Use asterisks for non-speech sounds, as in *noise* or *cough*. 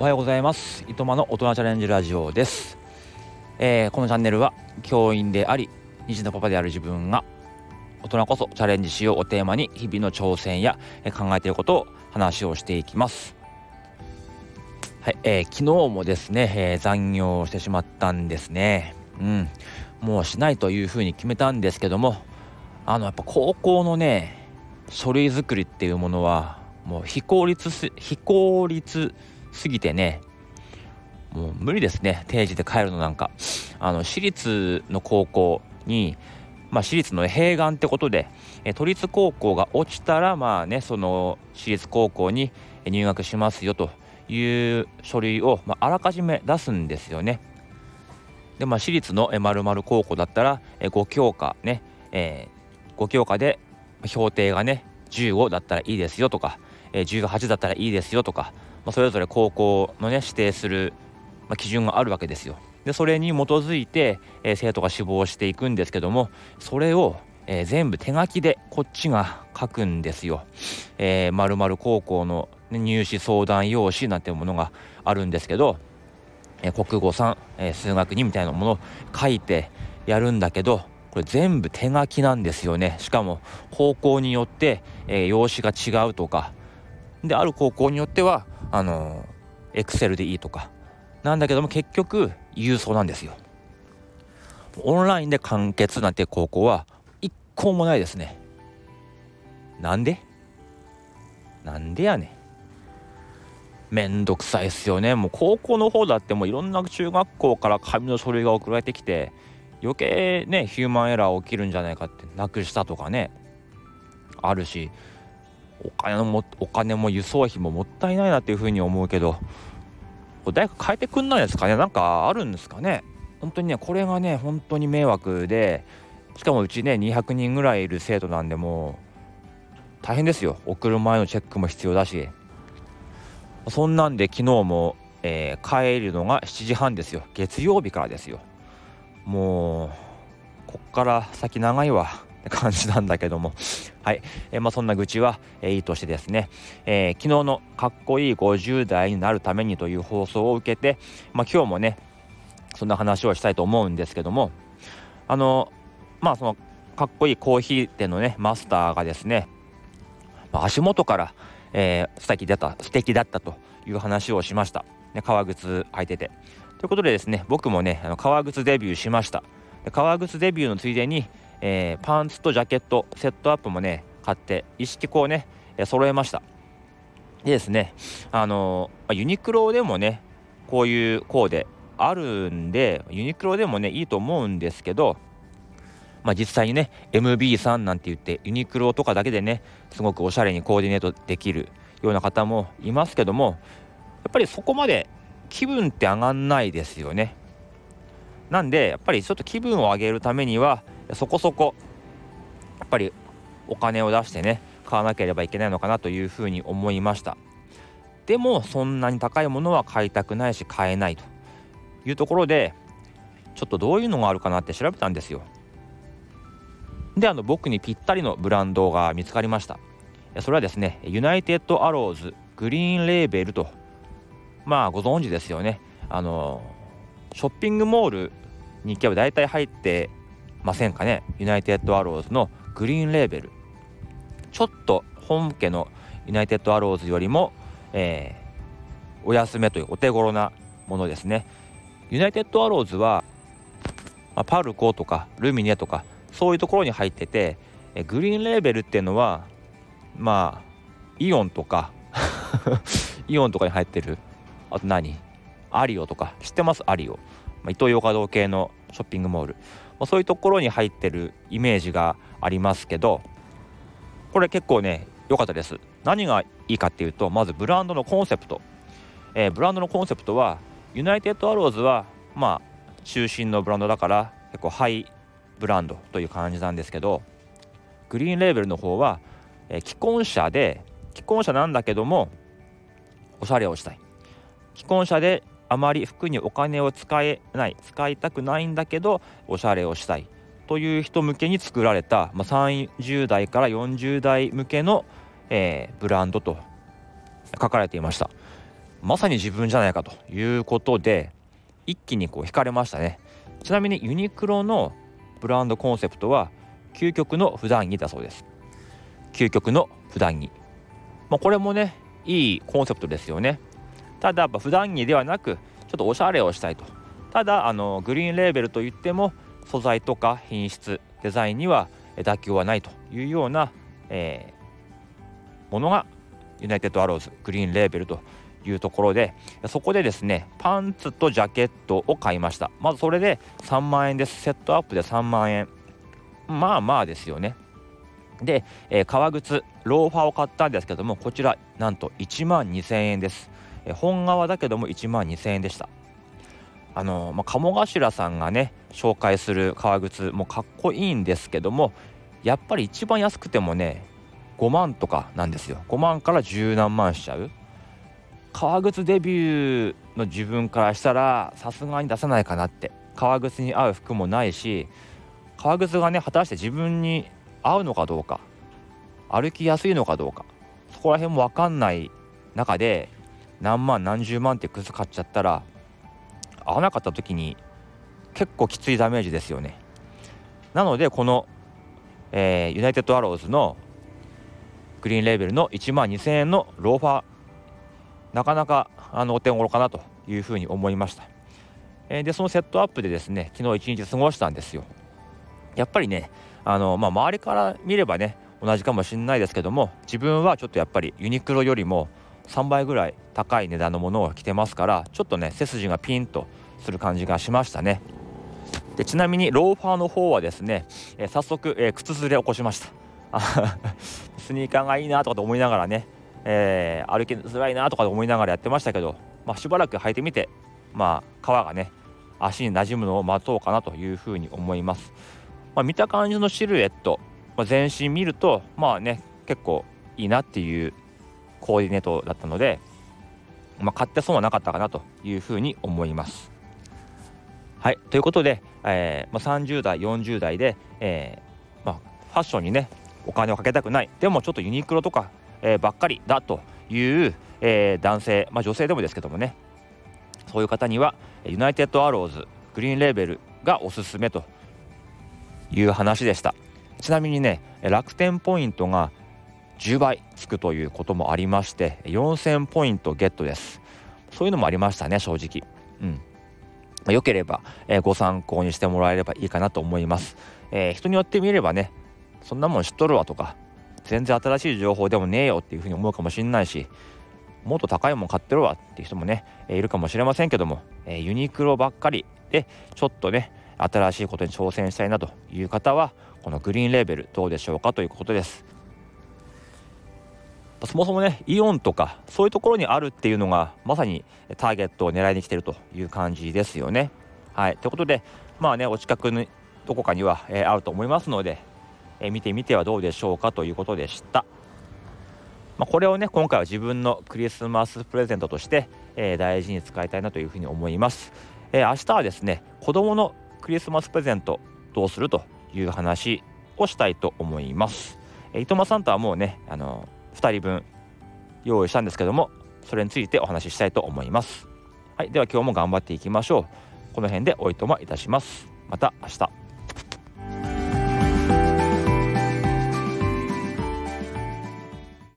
おはようございます。糸間の大人チャレンジラジオです、えー、このチャンネルは教員であり2児のパパである自分が大人こそチャレンジしようをテーマに日々の挑戦や考えていることを話をしていきます。はい、えー、昨日もですね、えー、残業してしまったんですね。うん。もうしないというふうに決めたんですけどもあのやっぱ高校のね書類作りっていうものはもう非効率非効率すぎてねもう無理ですね定時で帰るのなんかあの私立の高校にまあ、私立の併願ってことで、え都立高校が落ちたらまあねその私立高校に入学しますよという書類を、まあ、あらかじめ出すんですよね。でまあ私立のまる高校だったら5教科ね、えー、5教科で評定がね15だったらいいですよとか、え、18だったらいいですよとか、まあ、それぞれ高校のね指定する、まあ、基準があるわけですよ。でそれに基づいて、えー、生徒が志望していくんですけどもそれを、えー、全部手書きでこっちが書くんですよ。えー、〇〇高校の、ね、入試相談用紙なんていうものがあるんですけど、えー、国語3、えー、数学2みたいなものを書いてやるんだけどこれ全部手書きなんですよねしかも高校によって、えー、用紙が違うとかである高校によってはあのエクセルでいいとか。なんだけども結局郵送なんですよ。オンラインで完結なんて高校は一校もないですね。なんで？なんでやねん。めんどくさいっすよね。もう高校の方だってもういろんな中学校から紙の書類が送られてきて余計ねヒューマンエラー起きるんじゃないかってなくしたとかね。あるしお金もお金も輸送費ももったいないなっていうふうに思うけどこれ大学変えてくんないですかね？なんかあるんですかね？本当にねこれがね本当に迷惑でしかもうちね200人ぐらいいる生徒なんでもう大変ですよ。送る前のチェックも必要だし。そんなんで昨日も、えー、帰るのが7時半ですよ。月曜日からですよ。もうこっから先長いわ。感じなんだけども。はい、えー、まあ、そんな愚痴は、えー、いいとしてですね、えー、昨日のかっこいい50代になるためにという放送を受けて、まあ、今日もねそんな話をしたいと思うんですけどもあのまあそのかっこいいコーヒー店のねマスターがですね、まあ、足元から、えー、素敵だった素敵だったという話をしました、ね、革靴履いてて。ということでですね僕もねあの革靴デビューしました。革靴デビューのついでにえー、パンツとジャケットセットアップもね買って一式こうね揃えました。でですねあのー、ユニクロでもねこういうコーデあるんでユニクロでもねいいと思うんですけどまあ、実際にね MB さんなんて言ってユニクロとかだけでねすごくおしゃれにコーディネートできるような方もいますけどもやっぱりそこまで気分って上がんないですよね。なんでやっぱりちょっと気分を上げるためにはそこそこやっぱりお金を出してね買わなければいけないのかなというふうに思いました。でもそんなに高いものは買いたくないし買えないと。いうところでちょっとどういうのがあるかなって調べたんですよ。であの僕にぴったりのブランドが見つかりました。それはですねユナイテッドアローズグリーンレーベルとまあご存知ですよね。あのショッピングモールに行けば大体入ってませんかね？ユナイテッドアローズのグリーンレーベルちょっと本家のユナイテッドアローズよりも、えー、お安めというお手頃なものですね。ユナイテッドアローズは、まあ、パルコとかルミネとかそういうところに入っててえグリーンレーベルっていうのはまあイオンとか *laughs* イオンとかに入ってる。あと何？アリオとか。知ってます？アリオ、まあ、イトーヨーカドー系のショッピングモール。ま、そういうところに入ってるイメージがありますけどこれ結構ね良かったです。何がいいかっていうとまずブランドのコンセプト、えー、ブランドのコンセプトはユナイテッドアローズはまあ中心のブランドだから結構ハイブランドという感じなんですけどグリーンレーベルの方は、え、既婚者で既婚者なんだけどもおしゃれをしたい。既婚者であまり服にお金を使えない使いたくないんだけどおしゃれをしたい。という人向けに作られた、まあ、30代から40代向けの、えー、ブランドと書かれていました。まさに自分じゃないかということで一気にこう惹かれましたね。ちなみにユニクロのブランドコンセプトは究極の普段着だそうです。究極の普段着。まあ、これもねいいコンセプトですよね。ただやっぱ普段着ではなくちょっとおしゃれをしたいと。ただあのグリーンレーベルといっても素材とか品質デザインには妥協はないというような、えー、ものがユナイテッドアローズグリーンレーベルというところでそこでですねパンツとジャケットを買いました。まずそれで3万円です。セットアップで3万円。まあまあですよね。で、えー、革靴ローファーを買ったんですけどもこちらなんと1万2000円です、え、本革だけども1万2000円でした。あのまあ、鴨頭さんがね紹介する革靴もかっこいいんですけどもやっぱり一番安くてもね5万とかなんですよ。5万から十何万しちゃう。革靴デビューの自分からしたらさすがに出さないかなって。革靴に合う服もないし革靴がね果たして自分に合うのかどうか歩きやすいのかどうかそこら辺も分かんない中で何万何十万って靴買っちゃったら合わなかった時に結構きついダメージですよね。なのでこの、えー、ユナイテッドアローズのグリーンレーベルの1万2000円のローファーなかなかあのお手頃かなというふうに思いました、えー、でそのセットアップでですね昨日一日過ごしたんですよ。やっぱりねあの、まあ、周りから見ればね同じかもしれないですけども自分はちょっとやっぱりユニクロよりも3倍ぐらい高い値段のものを着てますからちょっとね背筋がピンとする感じがしましたね。でちなみにローファーの方はですね、えー、早速、えー、靴ずれ起こしました。*laughs* スニーカーがいいなとかと思いながらね、えー、歩きづらいなとかと思いながらやってましたけど、まあ、しばらく履いてみてまあ皮がね足に馴染むのを待とうかなというふうに思います。まあ、見た感じのシルエット、まあ、全身見るとまあね結構いいなっていうコーディネートだったので、まあ、買って損はなかったかなというふうに思います。はいということで、えーまあ、30代40代で、えーまあ、ファッションにねお金をかけたくない。でもちょっとユニクロとか、えー、ばっかりだという、えー、男性、まあ、女性でもですけどもね。そういう方にはユナイテッドアローズグリーンレーベルがおすすめという話でした。ちなみにね楽天ポイントが10倍つくということもありまして4000ポイントゲットです。そういうのもありましたね正直。うん。ま良ければ、えー、ご参考にしてもらえればいいかなと思います、えー、人によってみればねそんなもん知っとるわとか全然新しい情報でもねえよっていうふうに思うかもしんないしもっと高いもん買ってるわっていう人もね、えー、いるかもしれませんけども、えユニクロばっかりでちょっとね新しいことに挑戦したいなという方はこのグリーンレーベルどうでしょうかということです。そもそもねイオンとかそういうところにあるっていうのがまさにターゲットを狙いに来てるという感じですよね。はい。ということでまあねお近くにどこかには、えー、あると思いますので、えー、見てみてはどうでしょうかということでした。まあ、これをね今回は自分のクリスマスプレゼントとして、えー、大事に使いたいなというふうに思います、えー、明日はですね子供のクリスマスプレゼントどうするという話をしたいと思います。えー、糸間さんとはもうね、あの2人分用意したんですけどもそれについてお話ししたいと思います。はい、では今日も頑張っていきましょう。この辺でおいとまいたします。また明日。